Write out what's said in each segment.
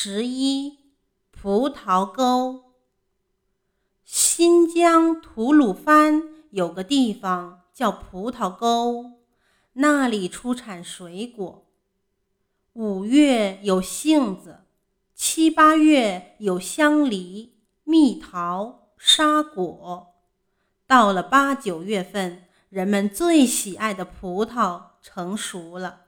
十一，葡萄沟。新疆吐鲁番有个地方叫葡萄沟，那里出产水果。五月有杏子，七八月有香梨、蜜桃、沙果。到了八九月份，人们最喜爱的葡萄成熟了。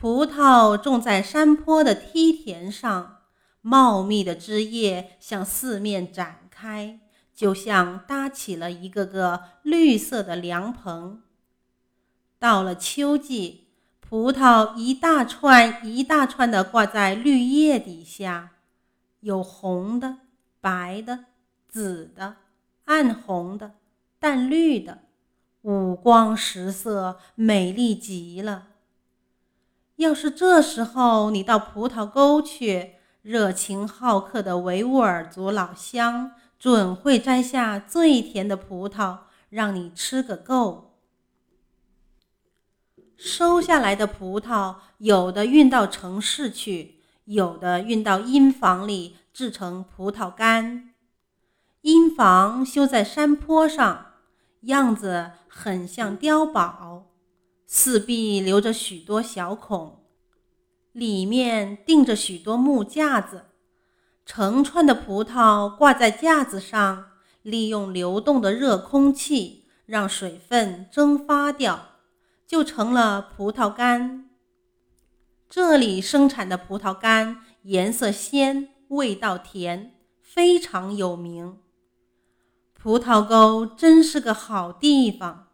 葡萄种在山坡的梯田上，茂密的枝叶向四面展开，就像搭起了一个个绿色的凉棚。到了秋季，葡萄一大串一大串的挂在绿叶底下，有红的、白的、紫的、暗红的、淡绿的，五光十色，美丽极了。要是这时候你到葡萄沟去，热情好客的维吾尔族老乡准会摘下最甜的葡萄，让你吃个够。收下来的葡萄，有的运到城市去，有的运到阴房里制成葡萄干。阴房修在山坡上，样子很像碉堡。四壁留着许多小孔，里面钉着许多木架子，成串的葡萄挂在架子上，利用流动的热空气让水分蒸发掉，就成了葡萄干。这里生产的葡萄干颜色鲜，味道甜，非常有名。葡萄沟真是个好地方。